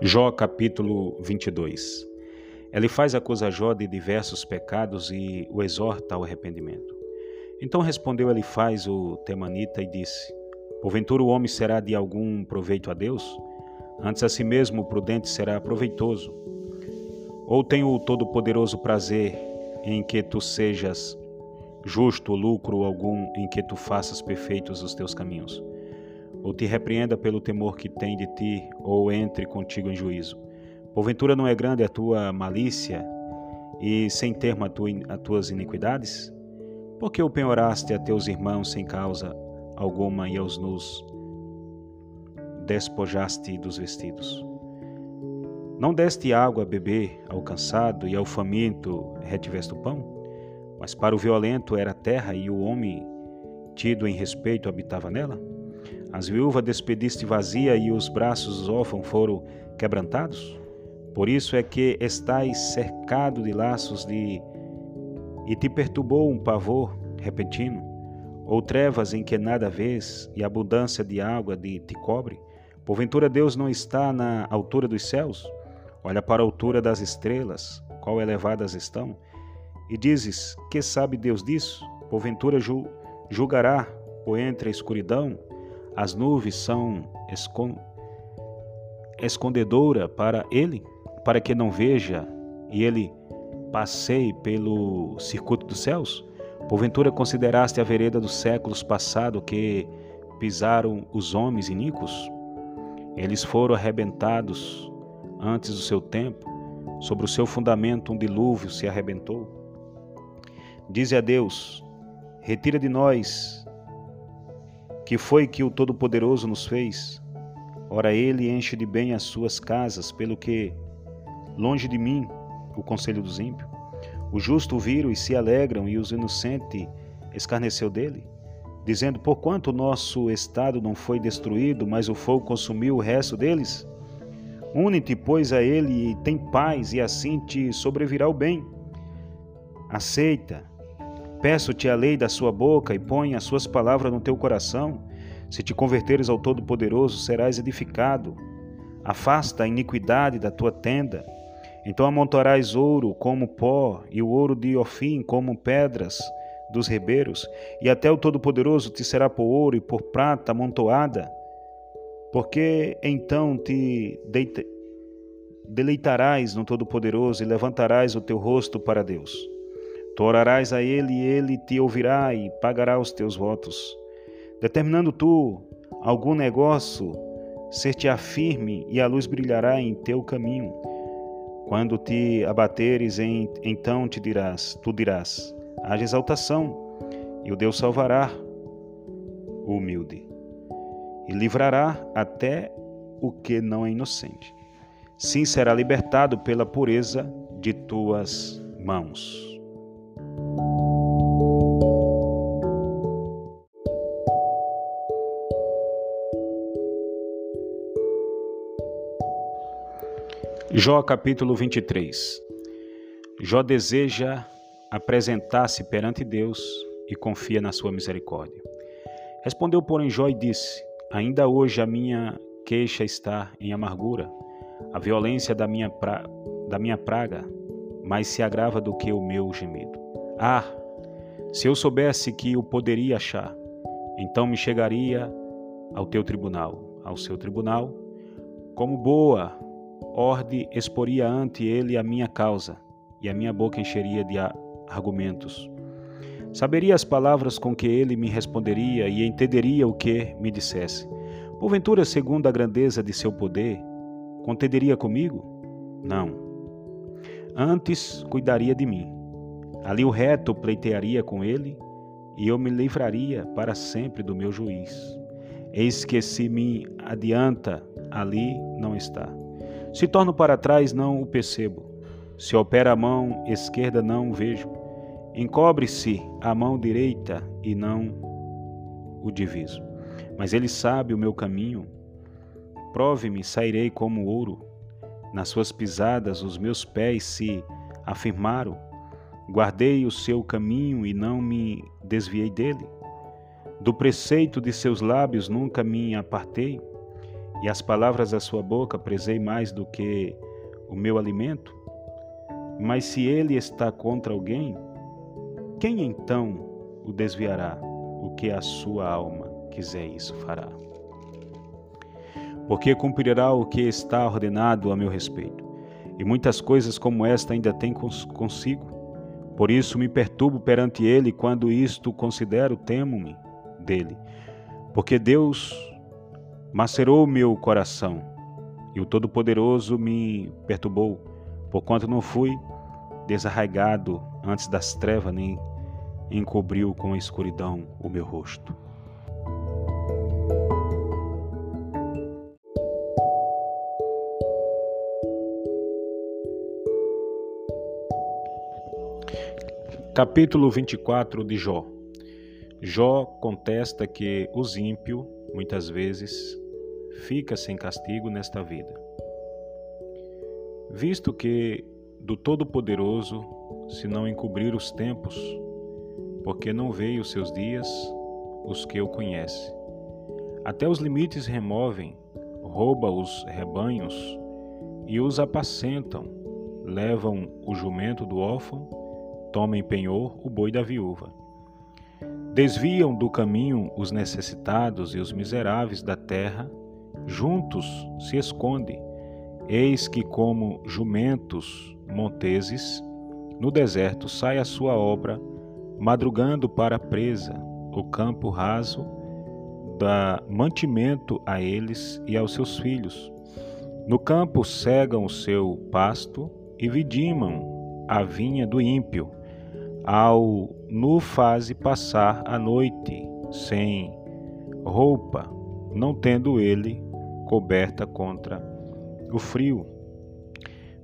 Jó capítulo 22 Elifaz acusa Jó de diversos pecados e o exorta ao arrependimento. Então respondeu Elifaz o temanita e disse: Porventura o homem será de algum proveito a Deus? Antes a si mesmo o prudente será proveitoso. Ou tem o todo-poderoso prazer em que tu sejas justo, lucro algum em que tu faças perfeitos os teus caminhos? Ou te repreenda pelo temor que tem de ti, ou entre contigo em juízo. Porventura não é grande a tua malícia e sem termo a as tuas iniquidades? Porque o penhoraste a teus irmãos sem causa alguma e aos nus despojaste dos vestidos? Não deste água a beber ao cansado e ao faminto retiveste o pão? Mas para o violento era a terra e o homem, tido em respeito, habitava nela? As viúvas despediste vazia e os braços órfãos foram quebrantados? Por isso é que estais cercado de laços de e te perturbou um pavor repentino, ou trevas em que nada vês e abundância de água de te cobre? Porventura Deus não está na altura dos céus? Olha para a altura das estrelas, qual elevadas estão? E dizes: Que sabe Deus disso? Porventura julgará por entre a escuridão as nuvens são escondedora para ele, para que não veja e ele passeie pelo circuito dos céus? Porventura consideraste a vereda dos séculos passados que pisaram os homens iníquos? Eles foram arrebentados antes do seu tempo, sobre o seu fundamento um dilúvio se arrebentou. Dize a Deus: Retira de nós que foi que o Todo-Poderoso nos fez? Ora, ele enche de bem as suas casas, pelo que, longe de mim, o conselho dos ímpios. O justo viram e se alegram, e os inocentes escarneceu dele, dizendo: Porquanto o nosso estado não foi destruído, mas o fogo consumiu o resto deles? Une-te, pois, a ele e tem paz, e assim te sobrevirá o bem. Aceita, Peço-te a lei da sua boca e põe as suas palavras no teu coração. Se te converteres ao Todo-Poderoso, serás edificado. Afasta a iniquidade da tua tenda. Então amontoarás ouro como pó e o ouro de Ofim como pedras dos rebeiros, e até o Todo-Poderoso te será por ouro e por prata amontoada. Porque então te deleitarás no Todo-Poderoso e levantarás o teu rosto para Deus. Tu orarás a ele e ele te ouvirá e pagará os teus votos. Determinando tu algum negócio, ser-te-á firme e a luz brilhará em teu caminho. Quando te abateres, então te dirás, tu dirás: haja exaltação, e o Deus salvará o humilde, e livrará até o que não é inocente. Sim, será libertado pela pureza de tuas mãos. Jó capítulo 23 Jó deseja apresentar-se perante Deus e confia na sua misericórdia. Respondeu, porém, Jó e disse: Ainda hoje a minha queixa está em amargura, a violência da minha, pra... da minha praga mais se agrava do que o meu gemido. Ah, se eu soubesse que o poderia achar, então me chegaria ao teu tribunal, ao seu tribunal, como boa Orde exporia ante ele a minha causa, e a minha boca encheria de argumentos. Saberia as palavras com que ele me responderia e entenderia o que me dissesse. Porventura, segundo a grandeza de seu poder, contenderia comigo? Não. Antes cuidaria de mim. Ali o reto pleitearia com ele, e eu me livraria para sempre do meu juiz. Eis que se me adianta, ali não está. Se torno para trás, não o percebo. Se opera a mão esquerda, não o vejo. Encobre-se a mão direita e não o diviso. Mas ele sabe o meu caminho. Prove-me, sairei como ouro. Nas suas pisadas os meus pés se afirmaram. Guardei o seu caminho e não me desviei dele. Do preceito de seus lábios nunca me apartei e as palavras da sua boca prezei mais do que o meu alimento? Mas se ele está contra alguém, quem então o desviará? O que a sua alma quiser, isso fará. Porque cumprirá o que está ordenado a meu respeito. E muitas coisas como esta ainda tem consigo. Por isso me perturbo perante ele, quando isto considero, temo-me dele. Porque Deus macerou meu coração, e o Todo-Poderoso me perturbou, porquanto não fui desarraigado antes das trevas, nem encobriu com a escuridão o meu rosto. Capítulo 24 de Jó. Jó contesta que os ímpios, muitas vezes, fica sem castigo nesta vida. Visto que do Todo-Poderoso, se não encobrir os tempos, porque não veio os seus dias os que o conhece. Até os limites removem, rouba os rebanhos e os apacentam, levam o jumento do órfão, tomam em penhor o boi da viúva. Desviam do caminho os necessitados e os miseráveis da terra, juntos se esconde. Eis que, como jumentos monteses, no deserto sai a sua obra madrugando para a presa, o campo raso dá mantimento a eles e aos seus filhos. No campo cegam o seu pasto e vidimam a vinha do ímpio, ao nu faze passar a noite sem roupa, não tendo ele coberta contra o frio.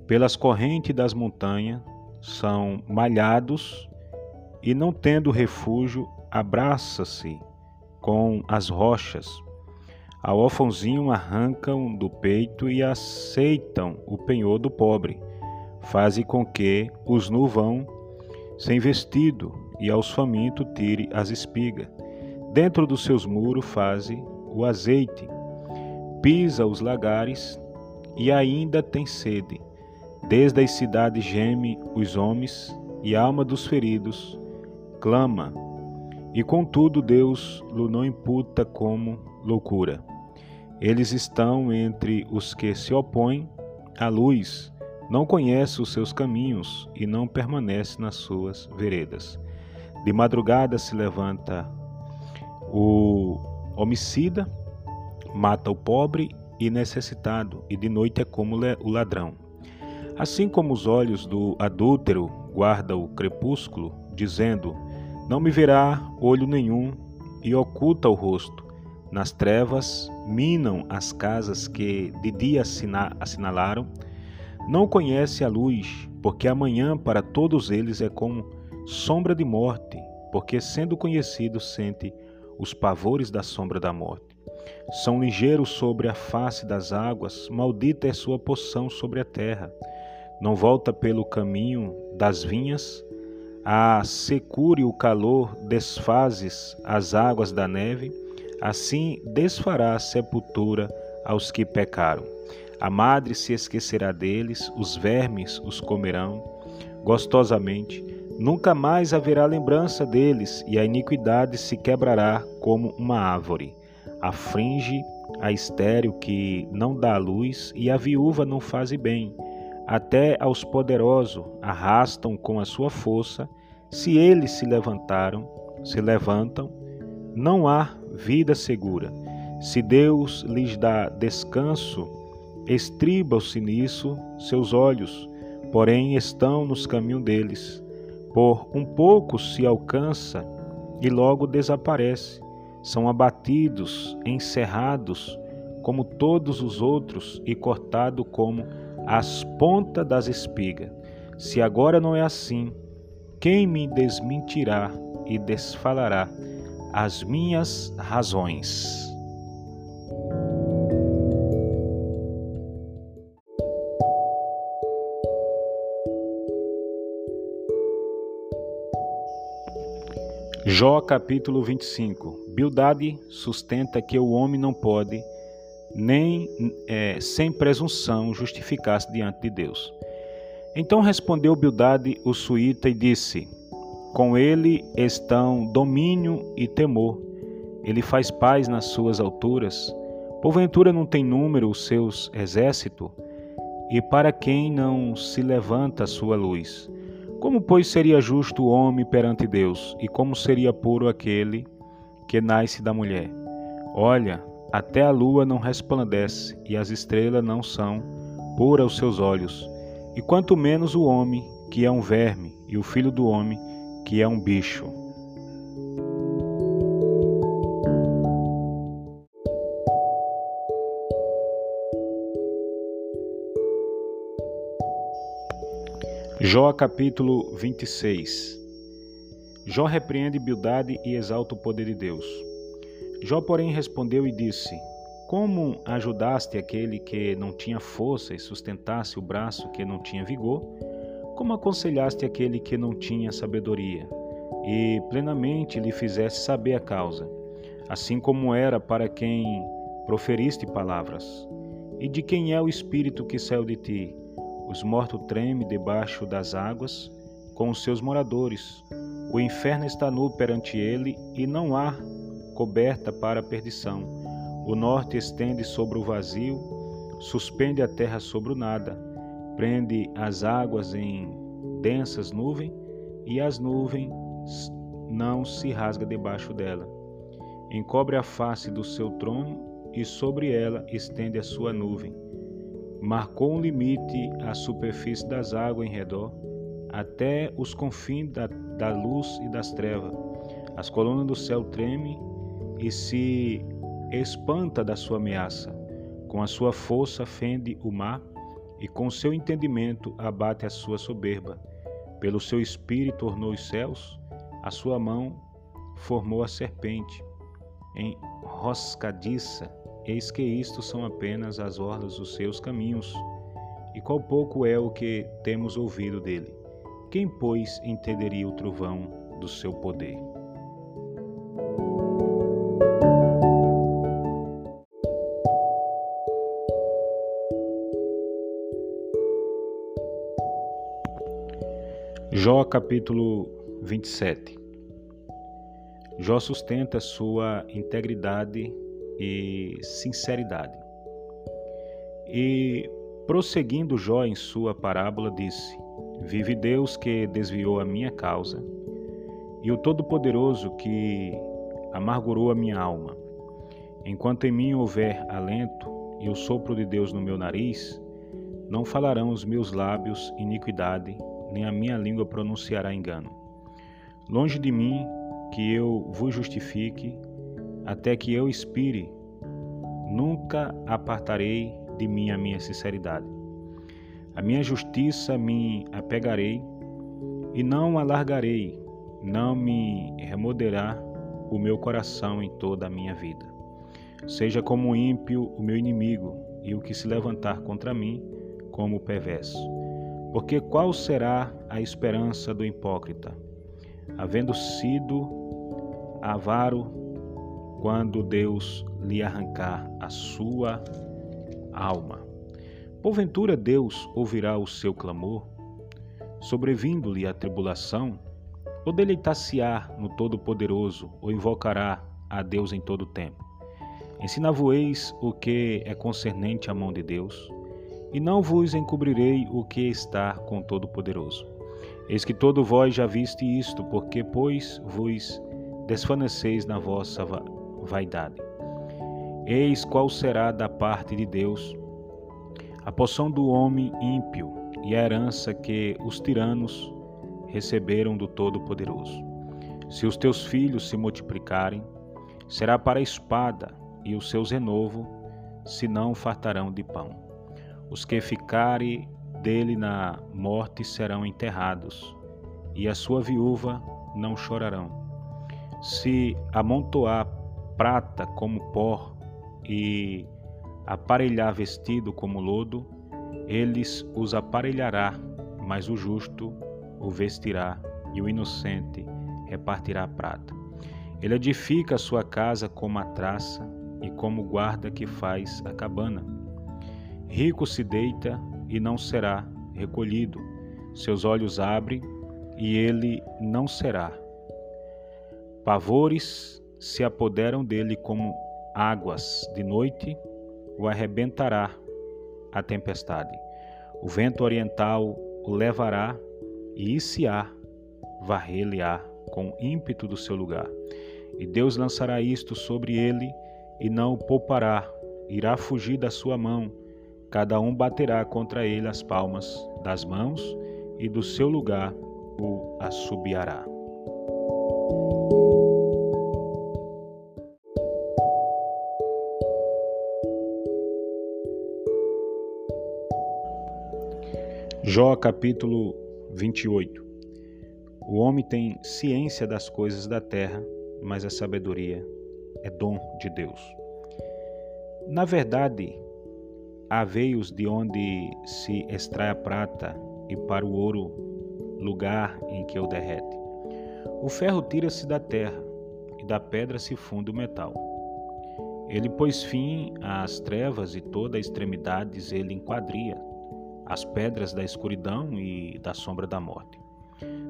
Pelas correntes das montanhas são malhados e não tendo refúgio, abraça-se com as rochas. Ao órfãozinho arrancam do peito e aceitam o penhor do pobre. Faze com que os nu vão sem vestido e aos famintos tire as espigas. Dentro dos seus muros faze o azeite. Pisa os lagares e ainda tem sede. Desde as cidades geme os homens e a alma dos feridos clama, e contudo Deus lhe não imputa como loucura. Eles estão entre os que se opõem à luz, não conhece os seus caminhos e não permanece nas suas veredas. De madrugada se levanta o homicida, mata o pobre e necessitado, e de noite é como o ladrão. Assim como os olhos do adúltero guardam o crepúsculo, dizendo: não me verá olho nenhum e oculta o rosto. Nas trevas minam as casas que de dia assinalaram. Não conhece a luz, porque amanhã para todos eles é como sombra de morte, porque sendo conhecido sente os pavores da sombra da morte. São ligeiros sobre a face das águas, maldita é sua poção sobre a terra. Não volta pelo caminho das vinhas, a secura e o calor desfazes as águas da neve, assim desfará a sepultura aos que pecaram. A madre se esquecerá deles, os vermes os comerão gostosamente. Nunca mais haverá lembrança deles, e a iniquidade se quebrará como uma árvore. Afringe a estéril que não dá luz, e a viúva não faz bem até aos poderosos arrastam com a sua força, se eles se levantaram, se levantam, não há vida segura. Se Deus lhes dá descanso, estribam-se nisso seus olhos, porém estão nos caminhos deles. Por um pouco se alcança e logo desaparece. São abatidos, encerrados, como todos os outros, e cortados como as pontas das espigas. Se agora não é assim, quem me desmentirá e desfalará as minhas razões? Jó capítulo 25 Bildade sustenta que o homem não pode nem é, sem presunção justificasse diante de Deus. Então respondeu Bildade o suíta e disse: Com ele estão domínio e temor. Ele faz paz nas suas alturas. Porventura não tem número os seus exércitos? E para quem não se levanta a sua luz? Como, pois, seria justo o homem perante Deus? E como seria puro aquele que nasce da mulher? Olha, até a lua não resplandece e as estrelas não são puras aos seus olhos e quanto menos o homem, que é um verme, e o filho do homem, que é um bicho. Jó capítulo 26 Jó repreende Bildade e exalta o poder de Deus. Jó, porém, respondeu e disse: como ajudaste aquele que não tinha força e sustentasse o braço que não tinha vigor? Como aconselhaste aquele que não tinha sabedoria e plenamente lhe fizeste saber a causa, assim como era para quem proferiste palavras? E de quem é o espírito que saiu de ti? Os mortos tremem debaixo das águas com os seus moradores. O inferno está nu perante ele e não há coberta para a perdição. O norte estende sobre o vazio, suspende a terra sobre o nada, prende as águas em densas nuvens e as nuvens não se rasga debaixo dela. Encobre a face do seu trono e sobre ela estende a sua nuvem. Marcou um limite à superfície das águas em redor, até os confins da, da luz e das trevas. As colunas do céu tremem e se espanta da sua ameaça. Com a sua força fende o mar e com seu entendimento abate a sua soberba. Pelo seu espírito tornou os céus, a sua mão formou a serpente. Enroscadiça, eis que isto são apenas as ordens dos seus caminhos. E qual pouco é o que temos ouvido dele? Quem, pois, entenderia o trovão do seu poder? Jó capítulo 27 Jó sustenta sua integridade e sinceridade. E, prosseguindo Jó em sua parábola, disse: Vive Deus que desviou a minha causa, e o Todo-Poderoso que amargurou a minha alma. Enquanto em mim houver alento e o sopro de Deus no meu nariz, não falarão os meus lábios iniquidade, nem a minha língua pronunciará engano. Longe de mim que eu vos justifique, até que eu expire, nunca apartarei de mim a minha sinceridade. A minha justiça me apegarei e não alargarei, não me remoderá o meu coração em toda a minha vida. Seja como ímpio o meu inimigo e o que se levantar contra mim como perverso. Porque qual será a esperança do hipócrita? Havendo sido avaro quando Deus lhe arrancar a sua alma. Porventura Deus ouvirá o seu clamor, sobrevindo-lhe a tribulação, ou deleitar-se-á no Todo-Poderoso, ou invocará a Deus em todo o tempo. Ensina-vos o que é concernente à mão de Deus, e não vos encobrirei o que está com Todo-Poderoso. Eis que todo vós já viste isto, porque, pois, vos desfaneceis na vossa vaidade. Eis qual será da parte de Deus a poção do homem ímpio e a herança que os tiranos receberam do Todo-Poderoso. Se os teus filhos se multiplicarem, será para a espada, e os seus renovo se não fartarão de pão. Os que ficarem dele na morte serão enterrados, e a sua viúva não chorarão. Se amontoar prata como pó e aparelhar vestido como lodo, eles os aparelhará, mas o justo o vestirá e o inocente repartirá a prata. Ele edifica a sua casa como a traça e como guarda que faz a cabana. Rico se deita e não será recolhido, seus olhos abrem e ele não será. Pavores se apoderam dele como águas de noite, o arrebentará a tempestade. O vento oriental o levará e Isiá varrê-lo-á com ímpeto do seu lugar. E Deus lançará isto sobre ele e não o poupará, irá fugir da sua mão. Cada um baterá contra ele as palmas das mãos e do seu lugar o assobiará. Jó capítulo 28 O homem tem ciência das coisas da terra, mas a sabedoria é dom de Deus. Na verdade, há veios de onde se extrai a prata e para o ouro, lugar em que o derrete. O ferro tira-se da terra e da pedra se funde o metal. Ele pôs fim às trevas e toda a extremidades ele enquadria as pedras da escuridão e da sombra da morte.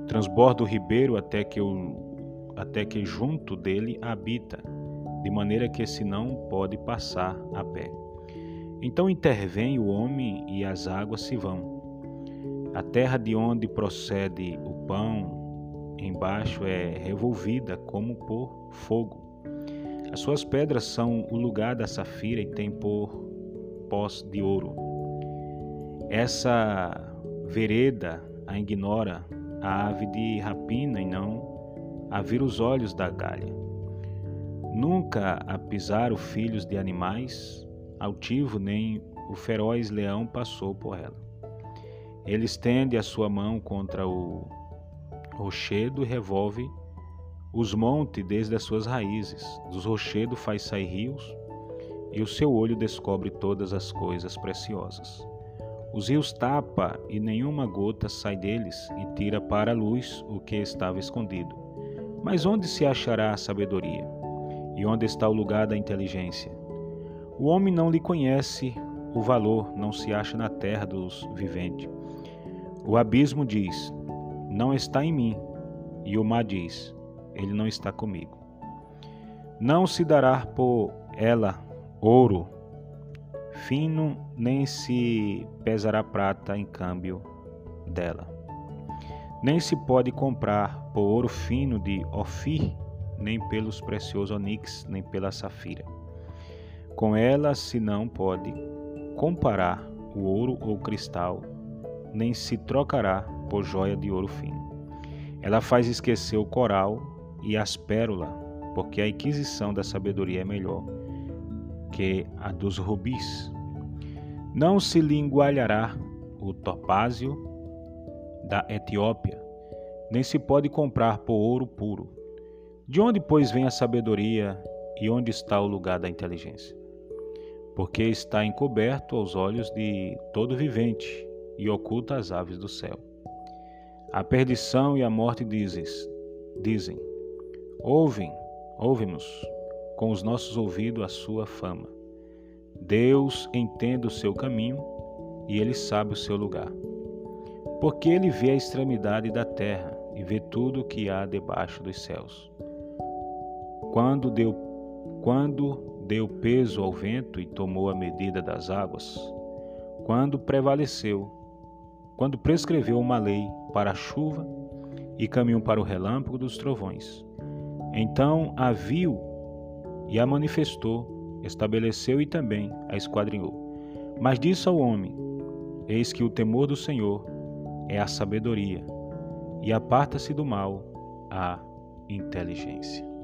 Transborda o ribeiro até que, o, até que junto dele habita, de maneira que se não pode passar a pé. Então intervém o homem e as águas se vão. A terra de onde procede o pão embaixo é revolvida como por fogo. As suas pedras são o lugar da safira e tem por pós de ouro. Essa vereda a ignora a ave de rapina e não a vir os olhos da galha. Nunca a pisaram filhos de animais, altivo nem o feroz leão passou por ela. Ele estende a sua mão contra o rochedo e revolve os montes desde as suas raízes. Dos rochedos faz sair rios, e o seu olho descobre todas as coisas preciosas. Os rios tapa e nenhuma gota sai deles e tira para a luz o que estava escondido. Mas onde se achará a sabedoria? E onde está o lugar da inteligência? O homem não lhe conhece o valor, não se acha na terra dos viventes. O abismo diz: Não está em mim. E o mar diz: Ele não está comigo. Não se dará por ela ouro fino, nem se pesará prata em câmbio dela. Nem se pode comprar por ouro fino de Ofir, nem pelos preciosos onix, nem pela safira. Com ela se não pode comparar o ouro ou cristal, nem se trocará por joia de ouro fino. Ela faz esquecer o coral e as pérolas, porque a inquisição da sabedoria é melhor que a dos rubis. Não se lhe o topázio da Etiópia, nem se pode comprar por ouro puro. De onde, pois, vem a sabedoria e onde está o lugar da inteligência? Porque está encoberto aos olhos de todo vivente e oculta as aves do céu. A perdição e a morte dizes, dizem: Ouvem, ouvem-nos com os nossos ouvidos a sua fama. Deus entende o seu caminho e ele sabe o seu lugar. Porque ele vê a extremidade da terra e vê tudo o que há debaixo dos céus. Quando deu, quando deu peso ao vento e tomou a medida das águas, quando prevaleceu, quando prescreveu uma lei para a chuva e caminho para o relâmpago dos trovões. Então a viu e a manifestou, estabeleceu e também a esquadrinhou. Mas disse ao homem: Eis que o temor do Senhor é a sabedoria, e aparta-se do mal a inteligência.